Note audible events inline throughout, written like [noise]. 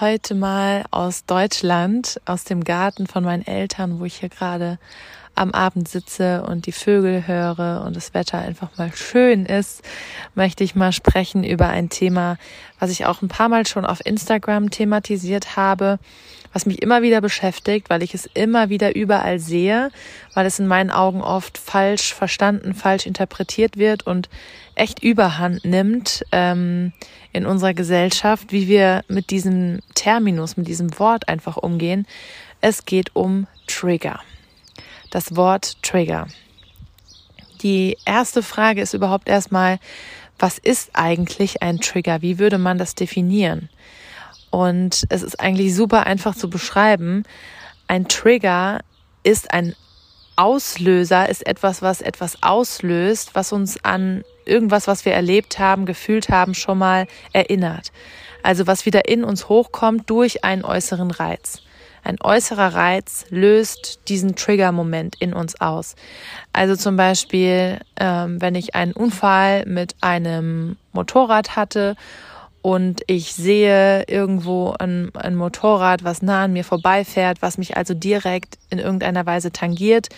Heute mal aus Deutschland, aus dem Garten von meinen Eltern, wo ich hier gerade am Abend sitze und die Vögel höre und das Wetter einfach mal schön ist, möchte ich mal sprechen über ein Thema, was ich auch ein paar Mal schon auf Instagram thematisiert habe, was mich immer wieder beschäftigt, weil ich es immer wieder überall sehe, weil es in meinen Augen oft falsch verstanden, falsch interpretiert wird und echt überhand nimmt ähm, in unserer Gesellschaft, wie wir mit diesem Terminus, mit diesem Wort einfach umgehen. Es geht um Trigger. Das Wort Trigger. Die erste Frage ist überhaupt erstmal, was ist eigentlich ein Trigger? Wie würde man das definieren? Und es ist eigentlich super einfach zu beschreiben. Ein Trigger ist ein Auslöser, ist etwas, was etwas auslöst, was uns an irgendwas, was wir erlebt haben, gefühlt haben, schon mal erinnert. Also was wieder in uns hochkommt durch einen äußeren Reiz. Ein äußerer Reiz löst diesen Trigger-Moment in uns aus. Also zum Beispiel, ähm, wenn ich einen Unfall mit einem Motorrad hatte und ich sehe irgendwo ein, ein Motorrad, was nah an mir vorbeifährt, was mich also direkt in irgendeiner Weise tangiert,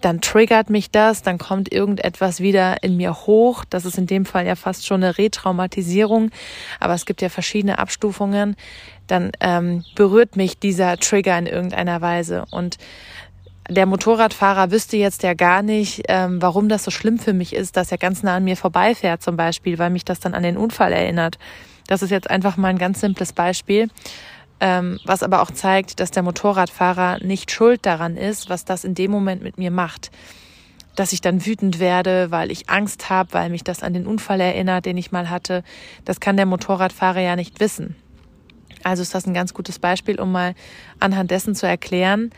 dann triggert mich das, dann kommt irgendetwas wieder in mir hoch. Das ist in dem Fall ja fast schon eine Retraumatisierung, aber es gibt ja verschiedene Abstufungen. Dann ähm, berührt mich dieser Trigger in irgendeiner Weise und der Motorradfahrer wüsste jetzt ja gar nicht, ähm, warum das so schlimm für mich ist, dass er ganz nah an mir vorbeifährt zum Beispiel, weil mich das dann an den Unfall erinnert. Das ist jetzt einfach mal ein ganz simples Beispiel, ähm, was aber auch zeigt, dass der Motorradfahrer nicht schuld daran ist, was das in dem Moment mit mir macht. Dass ich dann wütend werde, weil ich Angst habe, weil mich das an den Unfall erinnert, den ich mal hatte, das kann der Motorradfahrer ja nicht wissen. Also ist das ein ganz gutes Beispiel, um mal anhand dessen zu erklären,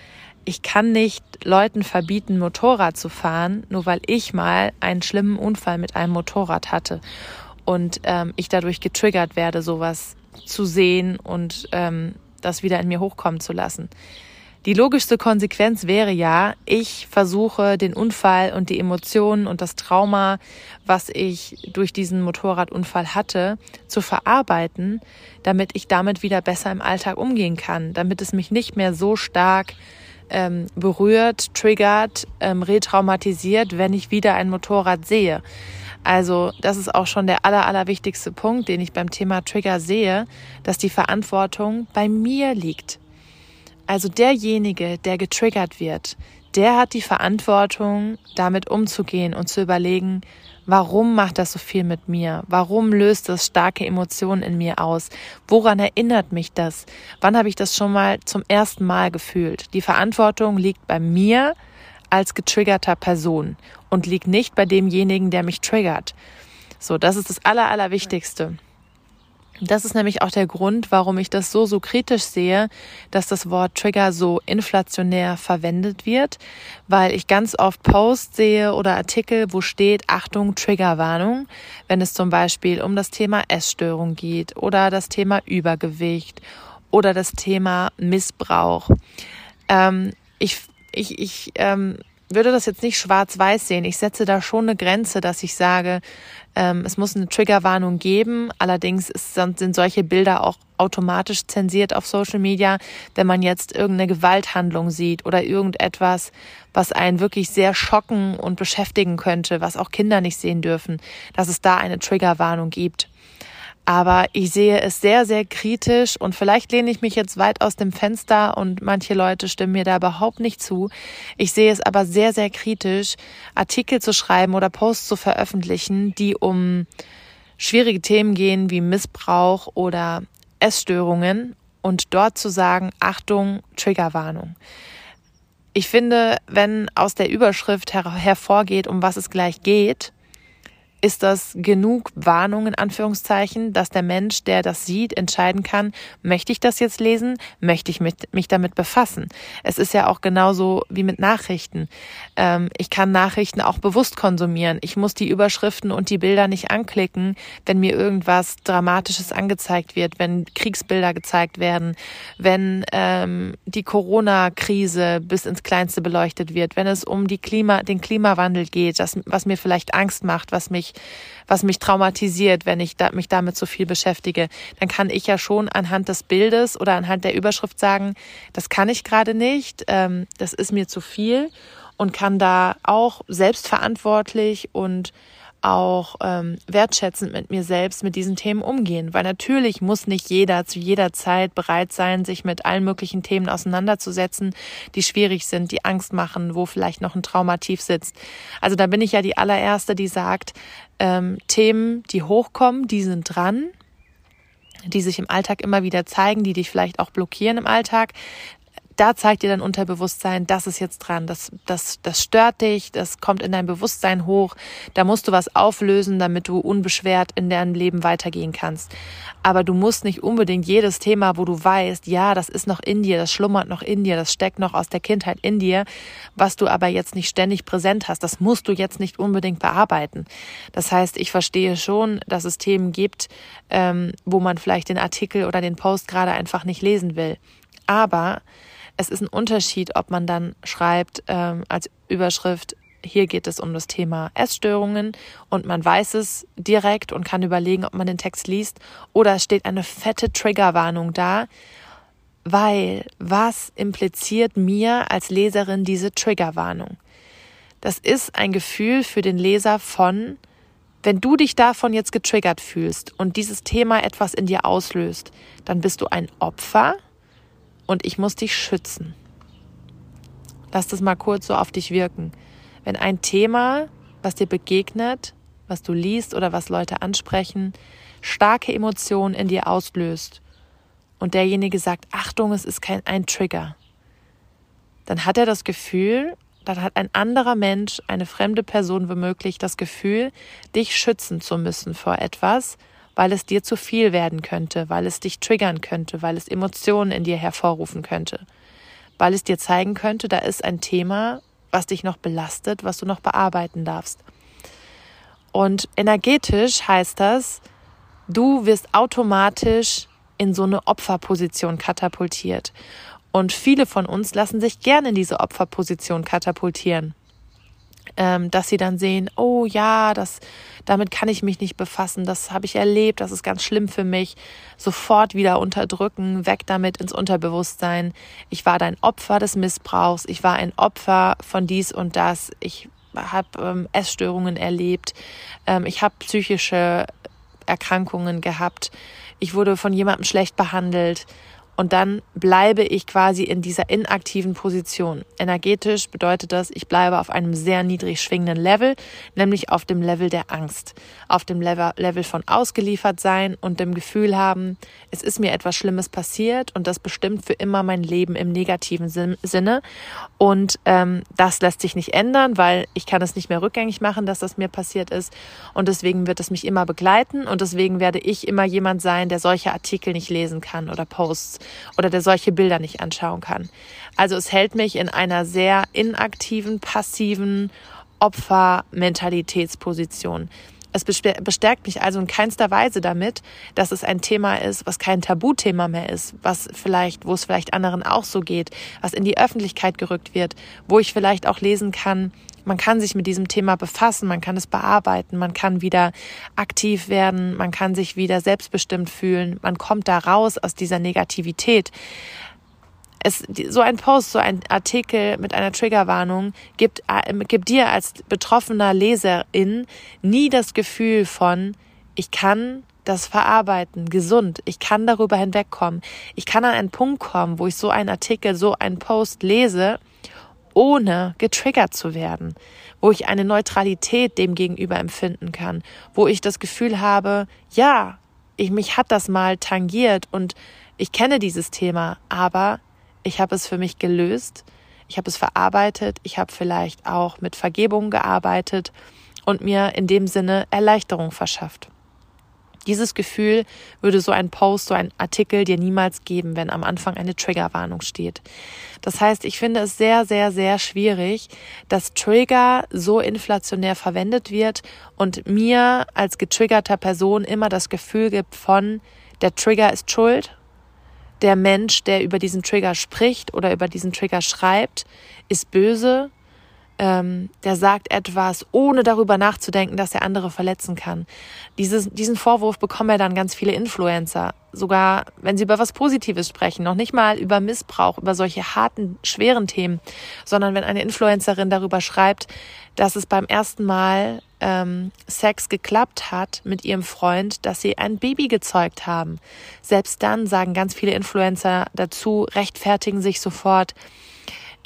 ich kann nicht Leuten verbieten, Motorrad zu fahren, nur weil ich mal einen schlimmen Unfall mit einem Motorrad hatte und ähm, ich dadurch getriggert werde, sowas zu sehen und ähm, das wieder in mir hochkommen zu lassen. Die logischste Konsequenz wäre ja, ich versuche den Unfall und die Emotionen und das Trauma, was ich durch diesen Motorradunfall hatte, zu verarbeiten, damit ich damit wieder besser im Alltag umgehen kann, damit es mich nicht mehr so stark ähm, berührt, triggert, ähm, retraumatisiert, wenn ich wieder ein Motorrad sehe. Also das ist auch schon der aller, allerwichtigste Punkt, den ich beim Thema Trigger sehe, dass die Verantwortung bei mir liegt. Also derjenige, der getriggert wird, der hat die Verantwortung, damit umzugehen und zu überlegen, warum macht das so viel mit mir? Warum löst das starke Emotionen in mir aus? Woran erinnert mich das? Wann habe ich das schon mal zum ersten Mal gefühlt? Die Verantwortung liegt bei mir als getriggerter Person und liegt nicht bei demjenigen, der mich triggert. So, das ist das Aller, Allerwichtigste. Das ist nämlich auch der Grund, warum ich das so, so kritisch sehe, dass das Wort Trigger so inflationär verwendet wird, weil ich ganz oft Posts sehe oder Artikel, wo steht, Achtung, Triggerwarnung, wenn es zum Beispiel um das Thema Essstörung geht oder das Thema Übergewicht oder das Thema Missbrauch. Ähm, ich ich, ich ähm, würde das jetzt nicht schwarz-weiß sehen. Ich setze da schon eine Grenze, dass ich sage, ähm, es muss eine Triggerwarnung geben. Allerdings ist, sind solche Bilder auch automatisch zensiert auf Social Media, wenn man jetzt irgendeine Gewalthandlung sieht oder irgendetwas, was einen wirklich sehr schocken und beschäftigen könnte, was auch Kinder nicht sehen dürfen, dass es da eine Triggerwarnung gibt. Aber ich sehe es sehr, sehr kritisch und vielleicht lehne ich mich jetzt weit aus dem Fenster und manche Leute stimmen mir da überhaupt nicht zu. Ich sehe es aber sehr, sehr kritisch, Artikel zu schreiben oder Posts zu veröffentlichen, die um schwierige Themen gehen wie Missbrauch oder Essstörungen und dort zu sagen, Achtung, Triggerwarnung. Ich finde, wenn aus der Überschrift her hervorgeht, um was es gleich geht, Ist das genug Warnung in Anführungszeichen, dass der Mensch, der das sieht, entscheiden kann, möchte ich das jetzt lesen, möchte ich mich, mich damit befassen? Es ist ja auch genauso wie mit Nachrichten. Ähm, ich kann Nachrichten auch bewusst konsumieren. Ich muss die Überschriften und die Bilder nicht anklicken, wenn mir irgendwas Dramatisches angezeigt wird, wenn Kriegsbilder gezeigt werden, wenn ähm, die Corona-Krise bis ins Kleinste beleuchtet wird, wenn es um die Klima, den Klimawandel geht, das, was mir vielleicht Angst macht, was mich, was mich traumatisiert, wenn ich da, mich damit so viel beschäftige, dann kann ich ja schon anhand des Bildes oder anhand der Überschrift sagen, das kann ich gerade nicht, ähm, das ist mir zu viel und kann da auch selbstverantwortlich und auch ähm, wertschätzend mit mir selbst mit diesen Themen umgehen. Weil natürlich muss nicht jeder zu jeder Zeit bereit sein, sich mit allen möglichen Themen auseinanderzusetzen, die schwierig sind, die Angst machen, wo vielleicht noch ein Trauma tief sitzt. Also da bin ich ja die allererste, die sagt, ähm, Themen, die hochkommen, die sind dran die sich im Alltag immer wieder zeigen, die dich vielleicht auch blockieren im Alltag da zeigt dir dein Unterbewusstsein, das ist jetzt dran, das, das, das stört dich, das kommt in dein Bewusstsein hoch, da musst du was auflösen, damit du unbeschwert in deinem Leben weitergehen kannst. Aber du musst nicht unbedingt jedes Thema, wo du weißt, ja, das ist noch in dir, das schlummert noch in dir, das steckt noch aus der Kindheit in dir, was du aber jetzt nicht ständig präsent hast, das musst du jetzt nicht unbedingt bearbeiten. Das heißt, ich verstehe schon, dass es Themen gibt, ähm, wo man vielleicht den Artikel oder den Post gerade einfach nicht lesen will. Aber es ist ein Unterschied, ob man dann schreibt ähm, als Überschrift, hier geht es um das Thema Essstörungen und man weiß es direkt und kann überlegen, ob man den Text liest oder es steht eine fette Triggerwarnung da, weil was impliziert mir als Leserin diese Triggerwarnung? Das ist ein Gefühl für den Leser von, wenn du dich davon jetzt getriggert fühlst und dieses Thema etwas in dir auslöst, dann bist du ein Opfer und ich muss dich schützen. Lass das mal kurz so auf dich wirken. Wenn ein Thema, was dir begegnet, was du liest oder was Leute ansprechen, starke Emotionen in dir auslöst und derjenige sagt, Achtung, es ist kein ein Trigger, dann hat er das Gefühl, dann hat ein anderer Mensch, eine fremde Person womöglich das Gefühl, dich schützen zu müssen vor etwas, weil es dir zu viel werden könnte, weil es dich triggern könnte, weil es Emotionen in dir hervorrufen könnte, weil es dir zeigen könnte, da ist ein Thema, was dich noch belastet, was du noch bearbeiten darfst. Und energetisch heißt das, du wirst automatisch in so eine Opferposition katapultiert. Und viele von uns lassen sich gerne in diese Opferposition katapultieren ähm, dass sie dann sehen, oh ja, das, damit kann ich mich nicht befassen, das habe ich erlebt, das ist ganz schlimm für mich, sofort wieder unterdrücken, weg damit ins Unterbewusstsein. Ich war dein Opfer des Missbrauchs, ich war ein Opfer von dies und das, ich habe ähm, Essstörungen erlebt, ähm, ich habe psychische Erkrankungen gehabt, ich wurde von jemandem schlecht behandelt und dann bleibe ich quasi in dieser inaktiven Position. Energetisch bedeutet das, ich bleibe auf einem sehr niedrig schwingenden Level, nämlich auf dem Level der Angst, auf dem Level von ausgeliefert sein und dem Gefühl haben, es ist mir etwas Schlimmes passiert und das bestimmt für immer mein Leben im negativen Sinne. Und ähm, das lässt sich nicht ändern, weil ich kann es nicht mehr rückgängig machen, dass das mir passiert ist. Und deswegen wird es mich immer begleiten und deswegen werde ich immer jemand sein, der solche Artikel nicht lesen kann oder Posts oder der solche Bilder nicht anschauen kann. Also es hält mich in einer sehr inaktiven, passiven Opfermentalitätsposition. Es bestärkt mich also in keinster Weise damit, dass es ein Thema ist, was kein Tabuthema mehr ist, was vielleicht, wo es vielleicht anderen auch so geht, was in die Öffentlichkeit gerückt wird, wo ich vielleicht auch lesen kann, man kann sich mit diesem Thema befassen, man kann es bearbeiten, man kann wieder aktiv werden, man kann sich wieder selbstbestimmt fühlen, man kommt da raus aus dieser Negativität. Es, so ein Post, so ein Artikel mit einer Triggerwarnung gibt, äh, gibt dir als betroffener Leserin nie das Gefühl von, ich kann das verarbeiten, gesund. Ich kann darüber hinwegkommen. Ich kann an einen Punkt kommen, wo ich so einen Artikel, so einen Post lese ohne getriggert zu werden, wo ich eine Neutralität dem gegenüber empfinden kann, wo ich das Gefühl habe, ja, ich, mich hat das mal tangiert und ich kenne dieses Thema, aber ich habe es für mich gelöst, ich habe es verarbeitet, ich habe vielleicht auch mit Vergebung gearbeitet und mir in dem Sinne Erleichterung verschafft. Dieses Gefühl würde so ein Post, so ein Artikel dir niemals geben, wenn am Anfang eine Triggerwarnung steht. Das heißt, ich finde es sehr, sehr, sehr schwierig, dass Trigger so inflationär verwendet wird und mir als getriggerter Person immer das Gefühl gibt von, der Trigger ist schuld, der Mensch, der über diesen Trigger spricht oder über diesen Trigger schreibt, ist böse, ähm, der sagt etwas, ohne darüber nachzudenken, dass er andere verletzen kann. Dieses, diesen Vorwurf bekommen ja dann ganz viele Influencer, sogar wenn sie über was Positives sprechen, noch nicht mal über Missbrauch, über solche harten, schweren Themen, sondern wenn eine Influencerin darüber schreibt, dass es beim ersten Mal ähm, Sex geklappt hat mit ihrem Freund, dass sie ein Baby gezeugt haben. Selbst dann sagen ganz viele Influencer dazu, rechtfertigen sich sofort,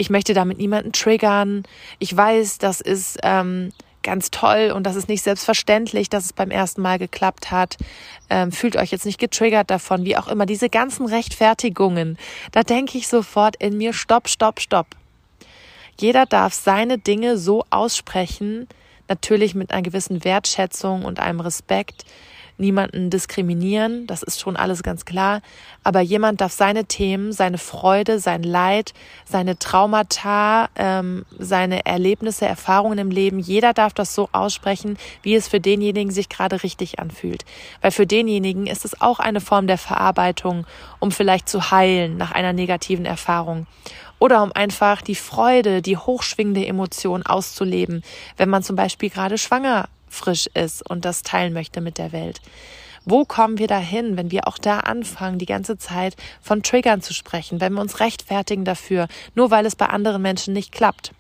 ich möchte damit niemanden triggern. Ich weiß, das ist ähm, ganz toll und das ist nicht selbstverständlich, dass es beim ersten Mal geklappt hat. Ähm, fühlt euch jetzt nicht getriggert davon, wie auch immer. Diese ganzen Rechtfertigungen, da denke ich sofort in mir, stopp, stopp, stopp. Jeder darf seine Dinge so aussprechen, natürlich mit einer gewissen Wertschätzung und einem Respekt, niemanden diskriminieren, das ist schon alles ganz klar, aber jemand darf seine Themen, seine Freude, sein Leid, seine Traumata, ähm, seine Erlebnisse, Erfahrungen im Leben, jeder darf das so aussprechen, wie es für denjenigen sich gerade richtig anfühlt. Weil für denjenigen ist es auch eine Form der Verarbeitung, um vielleicht zu heilen nach einer negativen Erfahrung. Oder um einfach die Freude, die hochschwingende Emotion auszuleben, wenn man zum Beispiel gerade schwanger frisch ist und das teilen möchte mit der Welt. Wo kommen wir dahin, wenn wir auch da anfangen, die ganze Zeit von Triggern zu sprechen, wenn wir uns rechtfertigen dafür, nur weil es bei anderen Menschen nicht klappt?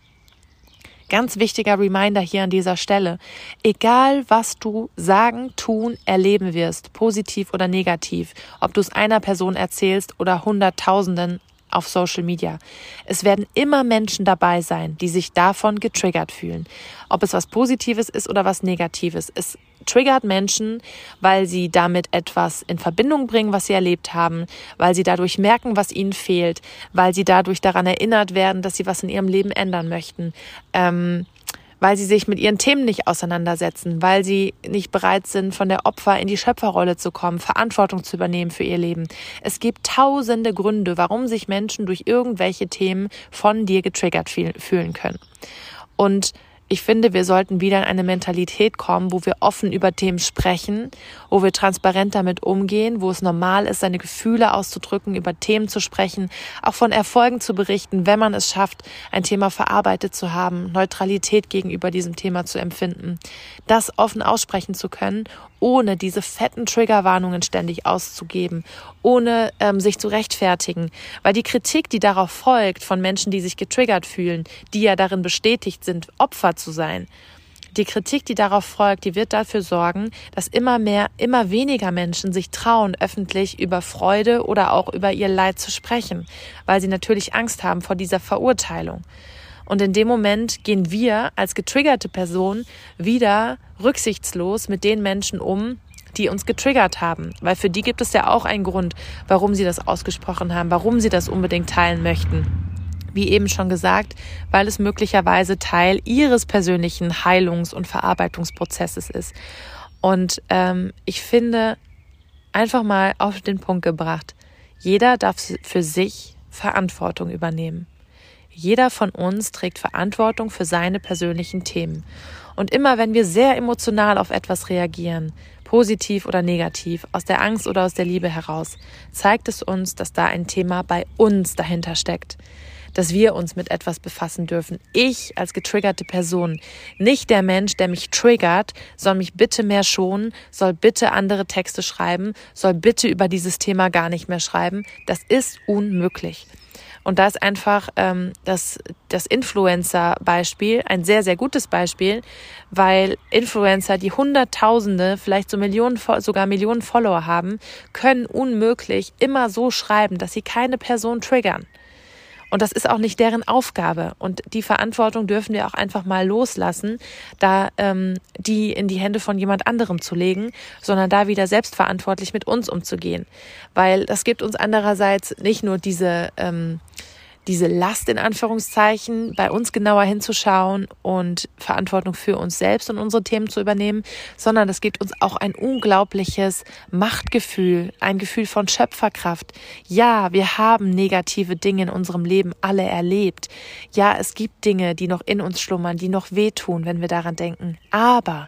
Ganz wichtiger Reminder hier an dieser Stelle. Egal, was du sagen, tun, erleben wirst, positiv oder negativ, ob du es einer Person erzählst oder Hunderttausenden auf Social Media. Es werden immer Menschen dabei sein, die sich davon getriggert fühlen. Ob es was Positives ist oder was Negatives. Es triggert Menschen, weil sie damit etwas in Verbindung bringen, was sie erlebt haben, weil sie dadurch merken, was ihnen fehlt, weil sie dadurch daran erinnert werden, dass sie was in ihrem Leben ändern möchten. Ähm, weil sie sich mit ihren Themen nicht auseinandersetzen, weil sie nicht bereit sind, von der Opfer in die Schöpferrolle zu kommen, Verantwortung zu übernehmen für ihr Leben. Es gibt tausende Gründe, warum sich Menschen durch irgendwelche Themen von dir getriggert fühlen können. Und ich finde, wir sollten wieder in eine Mentalität kommen, wo wir offen über Themen sprechen, wo wir transparent damit umgehen, wo es normal ist, seine Gefühle auszudrücken, über Themen zu sprechen, auch von Erfolgen zu berichten, wenn man es schafft, ein Thema verarbeitet zu haben, Neutralität gegenüber diesem Thema zu empfinden, das offen aussprechen zu können ohne diese fetten Triggerwarnungen ständig auszugeben, ohne ähm, sich zu rechtfertigen. Weil die Kritik, die darauf folgt von Menschen, die sich getriggert fühlen, die ja darin bestätigt sind, Opfer zu sein, die Kritik, die darauf folgt, die wird dafür sorgen, dass immer mehr, immer weniger Menschen sich trauen, öffentlich über Freude oder auch über ihr Leid zu sprechen, weil sie natürlich Angst haben vor dieser Verurteilung. Und in dem Moment gehen wir als getriggerte Person wieder rücksichtslos mit den Menschen um, die uns getriggert haben. Weil für die gibt es ja auch einen Grund, warum sie das ausgesprochen haben, warum sie das unbedingt teilen möchten. Wie eben schon gesagt, weil es möglicherweise Teil ihres persönlichen Heilungs- und Verarbeitungsprozesses ist. Und ähm, ich finde, einfach mal auf den Punkt gebracht, jeder darf für sich Verantwortung übernehmen. Jeder von uns trägt Verantwortung für seine persönlichen Themen. Und immer wenn wir sehr emotional auf etwas reagieren, positiv oder negativ, aus der Angst oder aus der Liebe heraus, zeigt es uns, dass da ein Thema bei uns dahinter steckt dass wir uns mit etwas befassen dürfen. Ich als getriggerte Person, nicht der Mensch, der mich triggert, soll mich bitte mehr schonen, soll bitte andere Texte schreiben, soll bitte über dieses Thema gar nicht mehr schreiben. Das ist unmöglich. Und da ist einfach ähm, das, das Influencer-Beispiel ein sehr, sehr gutes Beispiel, weil Influencer, die Hunderttausende, vielleicht so Millionen, sogar Millionen Follower haben, können unmöglich immer so schreiben, dass sie keine Person triggern. Und das ist auch nicht deren Aufgabe. Und die Verantwortung dürfen wir auch einfach mal loslassen, da ähm, die in die Hände von jemand anderem zu legen, sondern da wieder selbstverantwortlich mit uns umzugehen. Weil das gibt uns andererseits nicht nur diese ähm, diese Last in Anführungszeichen, bei uns genauer hinzuschauen und Verantwortung für uns selbst und unsere Themen zu übernehmen, sondern es gibt uns auch ein unglaubliches Machtgefühl, ein Gefühl von Schöpferkraft. Ja, wir haben negative Dinge in unserem Leben alle erlebt. Ja, es gibt Dinge, die noch in uns schlummern, die noch wehtun, wenn wir daran denken. Aber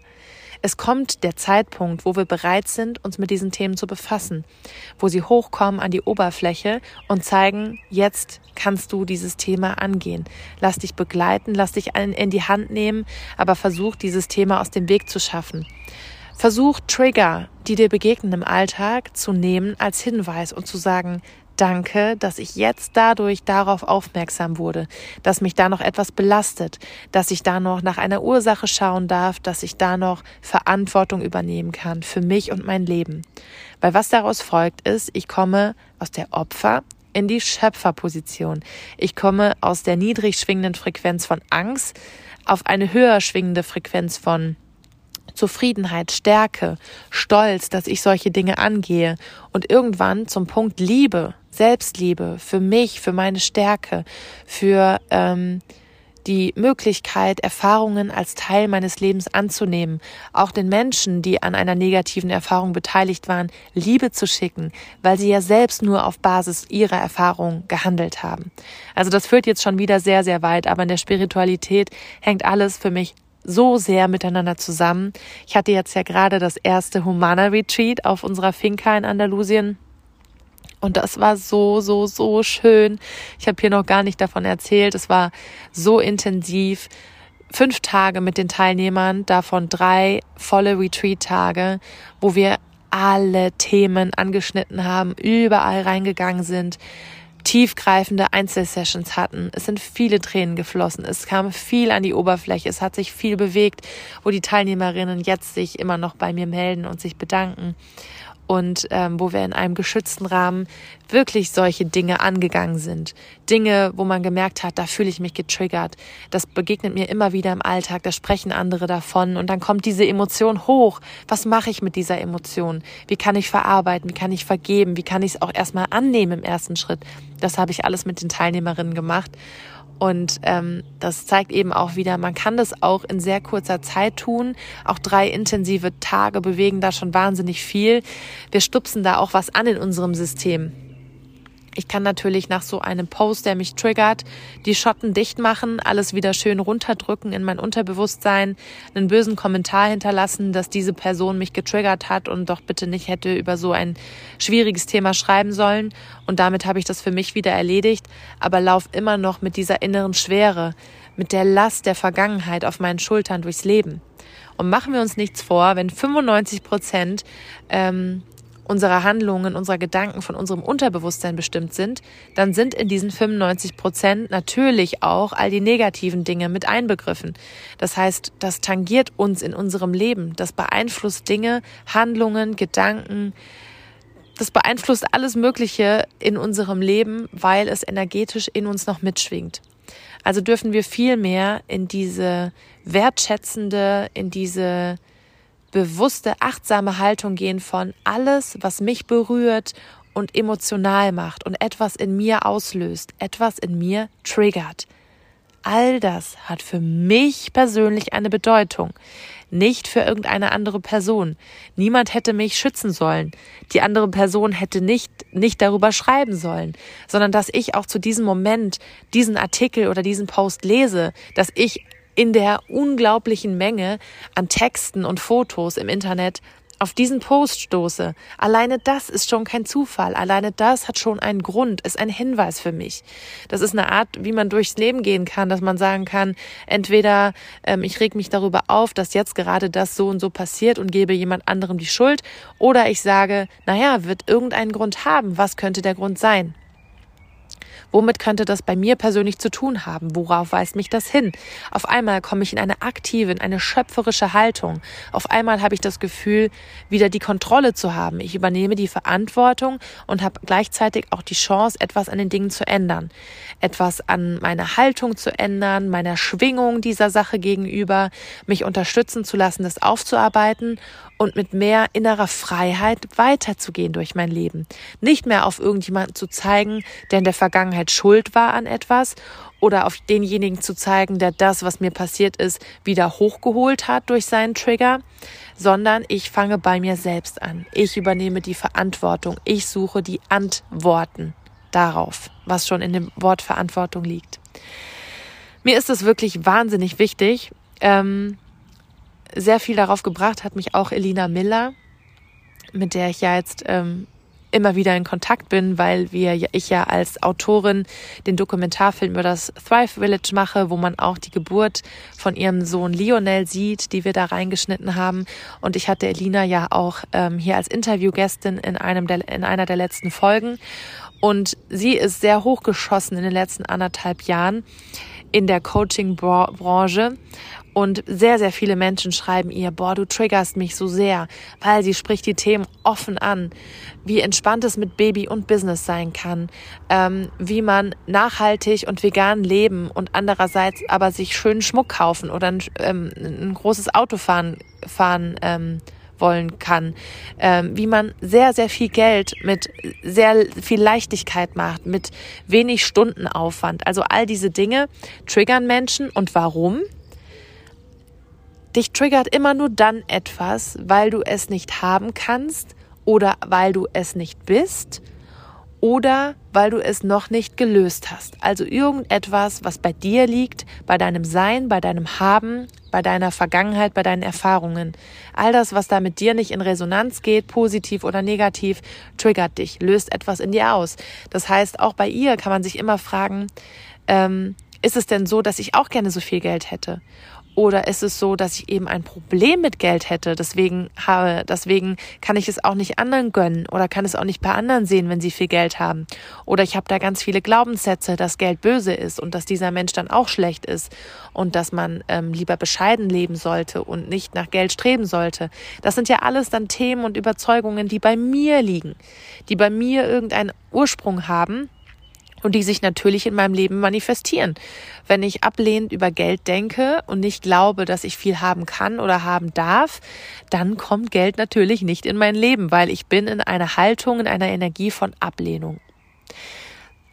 es kommt der Zeitpunkt, wo wir bereit sind, uns mit diesen Themen zu befassen, wo sie hochkommen an die Oberfläche und zeigen, jetzt kannst du dieses Thema angehen. Lass dich begleiten, lass dich in die Hand nehmen, aber versuch dieses Thema aus dem Weg zu schaffen. Versuch Trigger, die dir begegnen im Alltag, zu nehmen als Hinweis und zu sagen, Danke, dass ich jetzt dadurch darauf aufmerksam wurde, dass mich da noch etwas belastet, dass ich da noch nach einer Ursache schauen darf, dass ich da noch Verantwortung übernehmen kann für mich und mein Leben. Weil was daraus folgt ist, ich komme aus der Opfer in die Schöpferposition. Ich komme aus der niedrig schwingenden Frequenz von Angst auf eine höher schwingende Frequenz von Zufriedenheit, Stärke, Stolz, dass ich solche Dinge angehe und irgendwann zum Punkt Liebe, Selbstliebe für mich, für meine Stärke, für ähm, die Möglichkeit, Erfahrungen als Teil meines Lebens anzunehmen, auch den Menschen, die an einer negativen Erfahrung beteiligt waren, Liebe zu schicken, weil sie ja selbst nur auf Basis ihrer Erfahrung gehandelt haben. Also das führt jetzt schon wieder sehr, sehr weit, aber in der Spiritualität hängt alles für mich so sehr miteinander zusammen. Ich hatte jetzt ja gerade das erste Humana Retreat auf unserer Finca in Andalusien. Und das war so, so, so schön. Ich habe hier noch gar nicht davon erzählt. Es war so intensiv. Fünf Tage mit den Teilnehmern, davon drei volle Retreat-Tage, wo wir alle Themen angeschnitten haben, überall reingegangen sind, tiefgreifende Einzelsessions hatten. Es sind viele Tränen geflossen. Es kam viel an die Oberfläche. Es hat sich viel bewegt, wo die Teilnehmerinnen jetzt sich immer noch bei mir melden und sich bedanken und ähm, wo wir in einem geschützten Rahmen wirklich solche Dinge angegangen sind. Dinge, wo man gemerkt hat, da fühle ich mich getriggert. Das begegnet mir immer wieder im Alltag, da sprechen andere davon und dann kommt diese Emotion hoch. Was mache ich mit dieser Emotion? Wie kann ich verarbeiten? Wie kann ich vergeben? Wie kann ich es auch erstmal annehmen im ersten Schritt? Das habe ich alles mit den Teilnehmerinnen gemacht und ähm, das zeigt eben auch wieder, man kann das auch in sehr kurzer Zeit tun. Auch drei intensive Tage bewegen da schon wahnsinnig viel. Wir stupsen da auch was an in unserem System. Ich kann natürlich nach so einem Post, der mich triggert, die Schotten dicht machen, alles wieder schön runterdrücken in mein Unterbewusstsein, einen bösen Kommentar hinterlassen, dass diese Person mich getriggert hat und doch bitte nicht hätte über so ein schwieriges Thema schreiben sollen. Und damit habe ich das für mich wieder erledigt, aber lauf immer noch mit dieser inneren Schwere, mit der Last der Vergangenheit auf meinen Schultern durchs Leben. Und machen wir uns nichts vor, wenn 95 Prozent ähm, unserer Handlungen, unserer Gedanken von unserem Unterbewusstsein bestimmt sind, dann sind in diesen 95 Prozent natürlich auch all die negativen Dinge mit einbegriffen. Das heißt, das tangiert uns in unserem Leben. Das beeinflusst Dinge, Handlungen, Gedanken. Das beeinflusst alles Mögliche in unserem Leben, weil es energetisch in uns noch mitschwingt. Also dürfen wir viel mehr in diese wertschätzende, in diese bewusste, achtsame Haltung gehen von alles, was mich berührt und emotional macht und etwas in mir auslöst, etwas in mir triggert. All das hat für mich persönlich eine Bedeutung, nicht für irgendeine andere Person. Niemand hätte mich schützen sollen. Die andere Person hätte nicht, nicht darüber schreiben sollen, sondern dass ich auch zu diesem Moment diesen Artikel oder diesen Post lese, dass ich in der unglaublichen Menge an Texten und Fotos im Internet auf diesen Post stoße. Alleine das ist schon kein Zufall. Alleine das hat schon einen Grund, ist ein Hinweis für mich. Das ist eine Art, wie man durchs Leben gehen kann, dass man sagen kann, entweder ähm, ich reg mich darüber auf, dass jetzt gerade das so und so passiert und gebe jemand anderem die Schuld, oder ich sage, naja, wird irgendeinen Grund haben. Was könnte der Grund sein? Womit könnte das bei mir persönlich zu tun haben? Worauf weist mich das hin? Auf einmal komme ich in eine aktive, in eine schöpferische Haltung. Auf einmal habe ich das Gefühl, wieder die Kontrolle zu haben. Ich übernehme die Verantwortung und habe gleichzeitig auch die Chance, etwas an den Dingen zu ändern. Etwas an meiner Haltung zu ändern, meiner Schwingung dieser Sache gegenüber, mich unterstützen zu lassen, das aufzuarbeiten und mit mehr innerer Freiheit weiterzugehen durch mein Leben. Nicht mehr auf irgendjemanden zu zeigen, der in der Vergangenheit schuld war an etwas oder auf denjenigen zu zeigen, der das, was mir passiert ist, wieder hochgeholt hat durch seinen Trigger, sondern ich fange bei mir selbst an. Ich übernehme die Verantwortung. Ich suche die Antworten darauf, was schon in dem Wort Verantwortung liegt. Mir ist es wirklich wahnsinnig wichtig. Ähm, sehr viel darauf gebracht hat mich auch Elina Miller, mit der ich ja jetzt ähm, immer wieder in Kontakt bin, weil wir, ich ja als Autorin den Dokumentarfilm über das Thrive Village mache, wo man auch die Geburt von ihrem Sohn Lionel sieht, die wir da reingeschnitten haben. Und ich hatte Elina ja auch ähm, hier als Interviewgästin in einem der, in einer der letzten Folgen. Und sie ist sehr hochgeschossen in den letzten anderthalb Jahren in der Coaching-Branche. Und sehr, sehr viele Menschen schreiben ihr, boah, du triggerst mich so sehr, weil sie spricht die Themen offen an, wie entspannt es mit Baby und Business sein kann, ähm, wie man nachhaltig und vegan leben und andererseits aber sich schönen Schmuck kaufen oder ein, ähm, ein großes Auto fahren, fahren ähm, wollen kann, ähm, wie man sehr, sehr viel Geld mit sehr viel Leichtigkeit macht, mit wenig Stundenaufwand. Also all diese Dinge triggern Menschen und warum? Dich triggert immer nur dann etwas, weil du es nicht haben kannst oder weil du es nicht bist oder weil du es noch nicht gelöst hast. Also irgendetwas, was bei dir liegt, bei deinem Sein, bei deinem Haben, bei deiner Vergangenheit, bei deinen Erfahrungen. All das, was da mit dir nicht in Resonanz geht, positiv oder negativ, triggert dich, löst etwas in dir aus. Das heißt, auch bei ihr kann man sich immer fragen, ähm, ist es denn so, dass ich auch gerne so viel Geld hätte? Oder ist es so, dass ich eben ein Problem mit Geld hätte, deswegen habe, deswegen kann ich es auch nicht anderen gönnen oder kann es auch nicht bei anderen sehen, wenn sie viel Geld haben. Oder ich habe da ganz viele Glaubenssätze, dass Geld böse ist und dass dieser Mensch dann auch schlecht ist und dass man ähm, lieber bescheiden leben sollte und nicht nach Geld streben sollte. Das sind ja alles dann Themen und Überzeugungen, die bei mir liegen, die bei mir irgendeinen Ursprung haben und die sich natürlich in meinem Leben manifestieren. Wenn ich ablehnend über Geld denke und nicht glaube, dass ich viel haben kann oder haben darf, dann kommt Geld natürlich nicht in mein Leben, weil ich bin in einer Haltung, in einer Energie von Ablehnung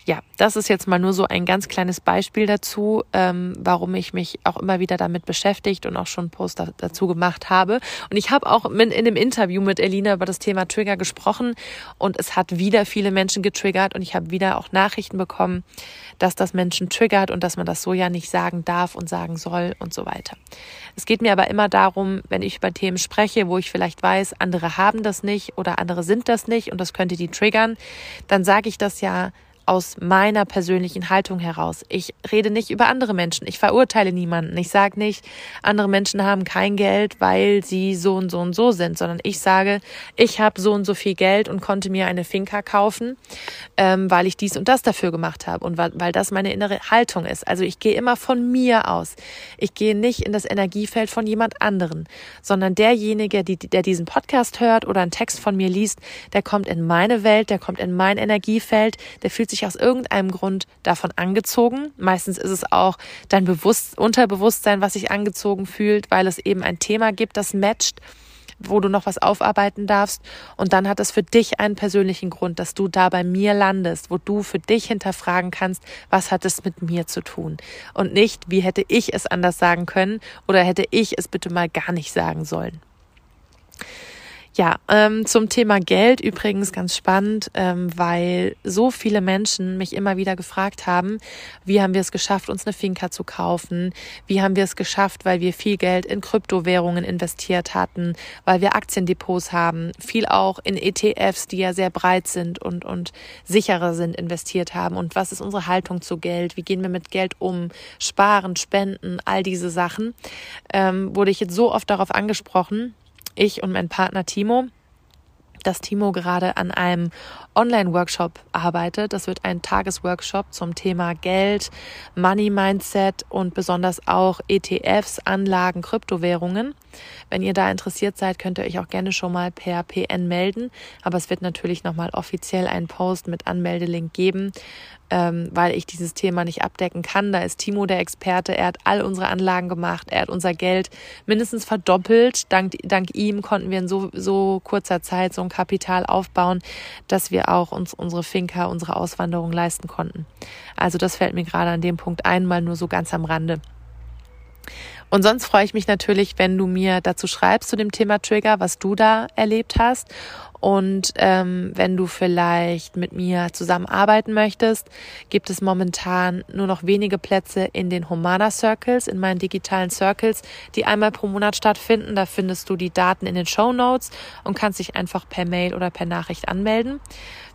ja, das ist jetzt mal nur so ein ganz kleines Beispiel dazu, ähm, warum ich mich auch immer wieder damit beschäftigt und auch schon einen Post da, dazu gemacht habe. Und ich habe auch in, in dem Interview mit Elina über das Thema Trigger gesprochen und es hat wieder viele Menschen getriggert und ich habe wieder auch Nachrichten bekommen, dass das Menschen triggert und dass man das so ja nicht sagen darf und sagen soll und so weiter. Es geht mir aber immer darum, wenn ich über Themen spreche, wo ich vielleicht weiß, andere haben das nicht oder andere sind das nicht und das könnte die triggern, dann sage ich das ja aus meiner persönlichen Haltung heraus. Ich rede nicht über andere Menschen. Ich verurteile niemanden. Ich sage nicht, andere Menschen haben kein Geld, weil sie so und so und so sind, sondern ich sage, ich habe so und so viel Geld und konnte mir eine Finca kaufen, ähm, weil ich dies und das dafür gemacht habe und weil, weil das meine innere Haltung ist. Also ich gehe immer von mir aus. Ich gehe nicht in das Energiefeld von jemand anderen, sondern derjenige, die, der diesen Podcast hört oder einen Text von mir liest, der kommt in meine Welt, der kommt in mein Energiefeld, der fühlt sich sich aus irgendeinem Grund davon angezogen. Meistens ist es auch dein Bewusst Unterbewusstsein, was sich angezogen fühlt, weil es eben ein Thema gibt, das matcht wo du noch was aufarbeiten darfst. Und dann hat es für dich einen persönlichen Grund, dass du da bei mir landest, wo du für dich hinterfragen kannst, was hat es mit mir zu tun? Und nicht, wie hätte ich es anders sagen können oder hätte ich es bitte mal gar nicht sagen sollen. Ja, ähm, zum Thema Geld übrigens ganz spannend, ähm, weil so viele Menschen mich immer wieder gefragt haben, wie haben wir es geschafft, uns eine Finca zu kaufen? Wie haben wir es geschafft, weil wir viel Geld in Kryptowährungen investiert hatten, weil wir Aktiendepots haben, viel auch in ETFs, die ja sehr breit sind und, und sicherer sind, investiert haben. Und was ist unsere Haltung zu Geld? Wie gehen wir mit Geld um? Sparen, spenden, all diese Sachen. Ähm, wurde ich jetzt so oft darauf angesprochen ich und mein Partner Timo, dass Timo gerade an einem Online-Workshop arbeitet. Das wird ein Tagesworkshop zum Thema Geld, Money Mindset und besonders auch ETFs, Anlagen, Kryptowährungen. Wenn ihr da interessiert seid, könnt ihr euch auch gerne schon mal per PN melden. Aber es wird natürlich nochmal offiziell einen Post mit Anmeldelink geben, ähm, weil ich dieses Thema nicht abdecken kann. Da ist Timo der Experte. Er hat all unsere Anlagen gemacht. Er hat unser Geld mindestens verdoppelt. Dank, dank ihm konnten wir in so, so kurzer Zeit so Kapital aufbauen, dass wir auch uns unsere Finca, unsere Auswanderung leisten konnten. Also das fällt mir gerade an dem Punkt einmal nur so ganz am Rande. Und sonst freue ich mich natürlich, wenn du mir dazu schreibst zu dem Thema Trigger, was du da erlebt hast und ähm, wenn du vielleicht mit mir zusammenarbeiten möchtest, gibt es momentan nur noch wenige Plätze in den Humana Circles, in meinen digitalen Circles, die einmal pro Monat stattfinden. Da findest du die Daten in den Show Notes und kannst dich einfach per Mail oder per Nachricht anmelden.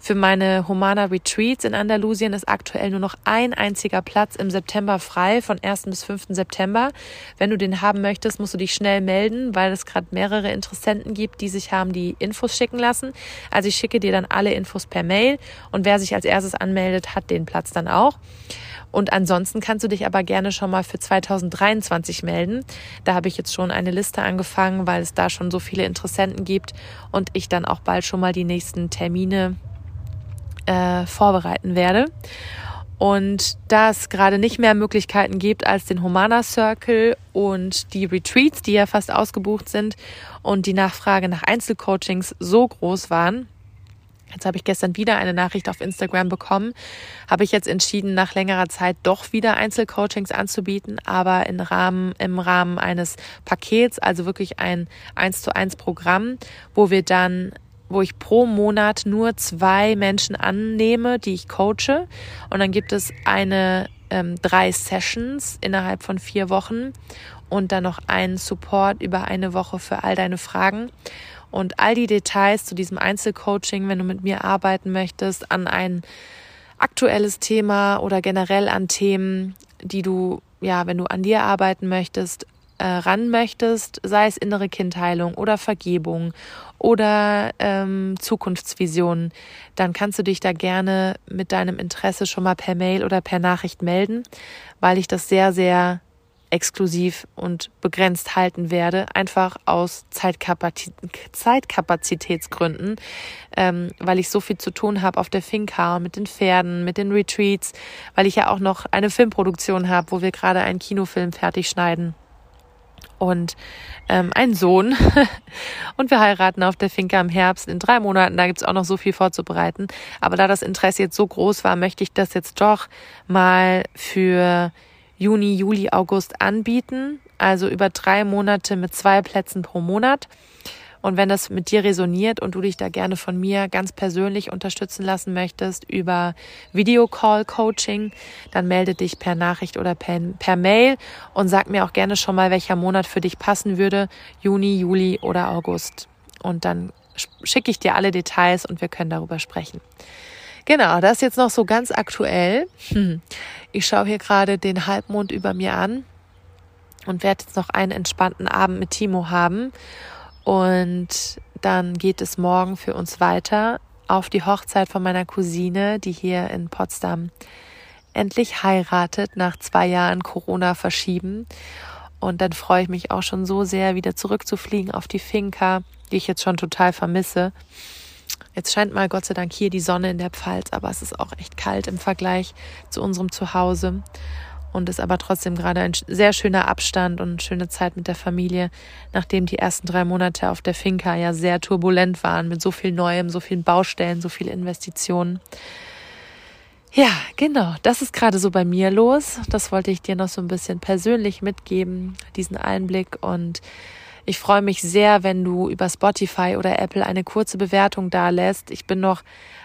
Für meine Humana Retreats in Andalusien ist aktuell nur noch ein einziger Platz im September frei, von 1. bis 5. September. Wenn du den haben möchtest, musst du dich schnell melden, weil es gerade mehrere Interessenten gibt, die sich haben die Infos schicken lassen. Also ich schicke dir dann alle Infos per Mail und wer sich als erstes anmeldet, hat den Platz dann auch. Und ansonsten kannst du dich aber gerne schon mal für 2023 melden. Da habe ich jetzt schon eine Liste angefangen, weil es da schon so viele Interessenten gibt und ich dann auch bald schon mal die nächsten Termine äh, vorbereiten werde. Und da es gerade nicht mehr Möglichkeiten gibt als den Humana Circle und die Retreats, die ja fast ausgebucht sind und die Nachfrage nach Einzelcoachings so groß waren, Jetzt habe ich gestern wieder eine Nachricht auf Instagram bekommen. Habe ich jetzt entschieden, nach längerer Zeit doch wieder Einzelcoachings anzubieten, aber im Rahmen, im Rahmen eines Pakets, also wirklich ein 1 zu 1 Programm, wo wir dann wo ich pro Monat nur zwei Menschen annehme, die ich coache. Und dann gibt es eine ähm, drei Sessions innerhalb von vier Wochen und dann noch einen Support über eine Woche für all deine Fragen. Und all die Details zu diesem Einzelcoaching, wenn du mit mir arbeiten möchtest, an ein aktuelles Thema oder generell an Themen, die du, ja, wenn du an dir arbeiten möchtest, äh, ran möchtest, sei es innere Kindheilung oder Vergebung oder ähm, Zukunftsvisionen, dann kannst du dich da gerne mit deinem Interesse schon mal per Mail oder per Nachricht melden, weil ich das sehr, sehr exklusiv und begrenzt halten werde, einfach aus Zeitkapazitätsgründen, ähm, weil ich so viel zu tun habe auf der Finca mit den Pferden, mit den Retreats, weil ich ja auch noch eine Filmproduktion habe, wo wir gerade einen Kinofilm fertig schneiden und ähm, einen Sohn. [laughs] und wir heiraten auf der Finca im Herbst in drei Monaten. Da gibt's auch noch so viel vorzubereiten. Aber da das Interesse jetzt so groß war, möchte ich das jetzt doch mal für Juni, Juli, August anbieten. Also über drei Monate mit zwei Plätzen pro Monat. Und wenn das mit dir resoniert und du dich da gerne von mir ganz persönlich unterstützen lassen möchtest über Videocall-Coaching, dann melde dich per Nachricht oder per, per Mail und sag mir auch gerne schon mal, welcher Monat für dich passen würde, Juni, Juli oder August. Und dann schicke ich dir alle Details und wir können darüber sprechen. Genau, das ist jetzt noch so ganz aktuell. [laughs] Ich schaue hier gerade den Halbmond über mir an und werde jetzt noch einen entspannten Abend mit Timo haben. Und dann geht es morgen für uns weiter auf die Hochzeit von meiner Cousine, die hier in Potsdam endlich heiratet nach zwei Jahren Corona verschieben. Und dann freue ich mich auch schon so sehr, wieder zurückzufliegen auf die Finca, die ich jetzt schon total vermisse. Jetzt scheint mal Gott sei Dank hier die Sonne in der Pfalz, aber es ist auch echt kalt im Vergleich zu unserem Zuhause und ist aber trotzdem gerade ein sehr schöner Abstand und schöne Zeit mit der Familie, nachdem die ersten drei Monate auf der Finca ja sehr turbulent waren mit so viel Neuem, so vielen Baustellen, so viel Investitionen. Ja, genau, das ist gerade so bei mir los. Das wollte ich dir noch so ein bisschen persönlich mitgeben, diesen Einblick und ich freue mich sehr, wenn du über Spotify oder Apple eine kurze Bewertung da lässt. Ich bin noch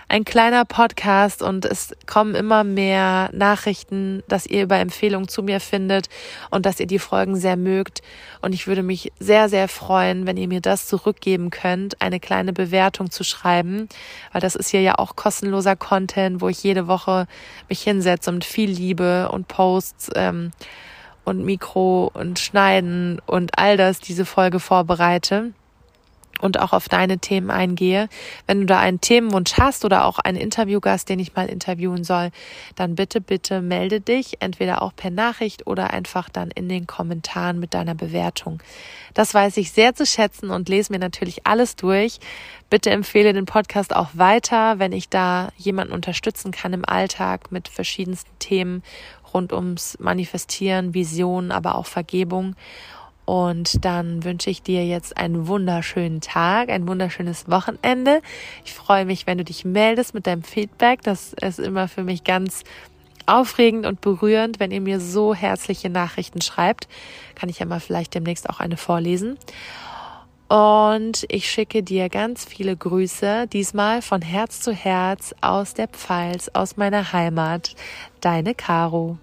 ein kleiner Podcast und es kommen immer mehr Nachrichten, dass ihr über Empfehlungen zu mir findet und dass ihr die Folgen sehr mögt. Und ich würde mich sehr, sehr freuen, wenn ihr mir das zurückgeben könnt, eine kleine Bewertung zu schreiben, weil das ist hier ja auch kostenloser Content, wo ich jede Woche mich hinsetze und viel Liebe und Posts ähm, und Mikro und Schneiden und all das diese Folge vorbereite und auch auf deine Themen eingehe. Wenn du da einen Themenwunsch hast oder auch einen Interviewgast, den ich mal interviewen soll, dann bitte, bitte melde dich, entweder auch per Nachricht oder einfach dann in den Kommentaren mit deiner Bewertung. Das weiß ich sehr zu schätzen und lese mir natürlich alles durch. Bitte empfehle den Podcast auch weiter, wenn ich da jemanden unterstützen kann im Alltag mit verschiedensten Themen rund ums Manifestieren, Visionen, aber auch Vergebung. Und dann wünsche ich dir jetzt einen wunderschönen Tag, ein wunderschönes Wochenende. Ich freue mich, wenn du dich meldest mit deinem Feedback. Das ist immer für mich ganz aufregend und berührend, wenn ihr mir so herzliche Nachrichten schreibt. Kann ich ja mal vielleicht demnächst auch eine vorlesen. Und ich schicke dir ganz viele Grüße, diesmal von Herz zu Herz aus der Pfalz, aus meiner Heimat. Deine Caro.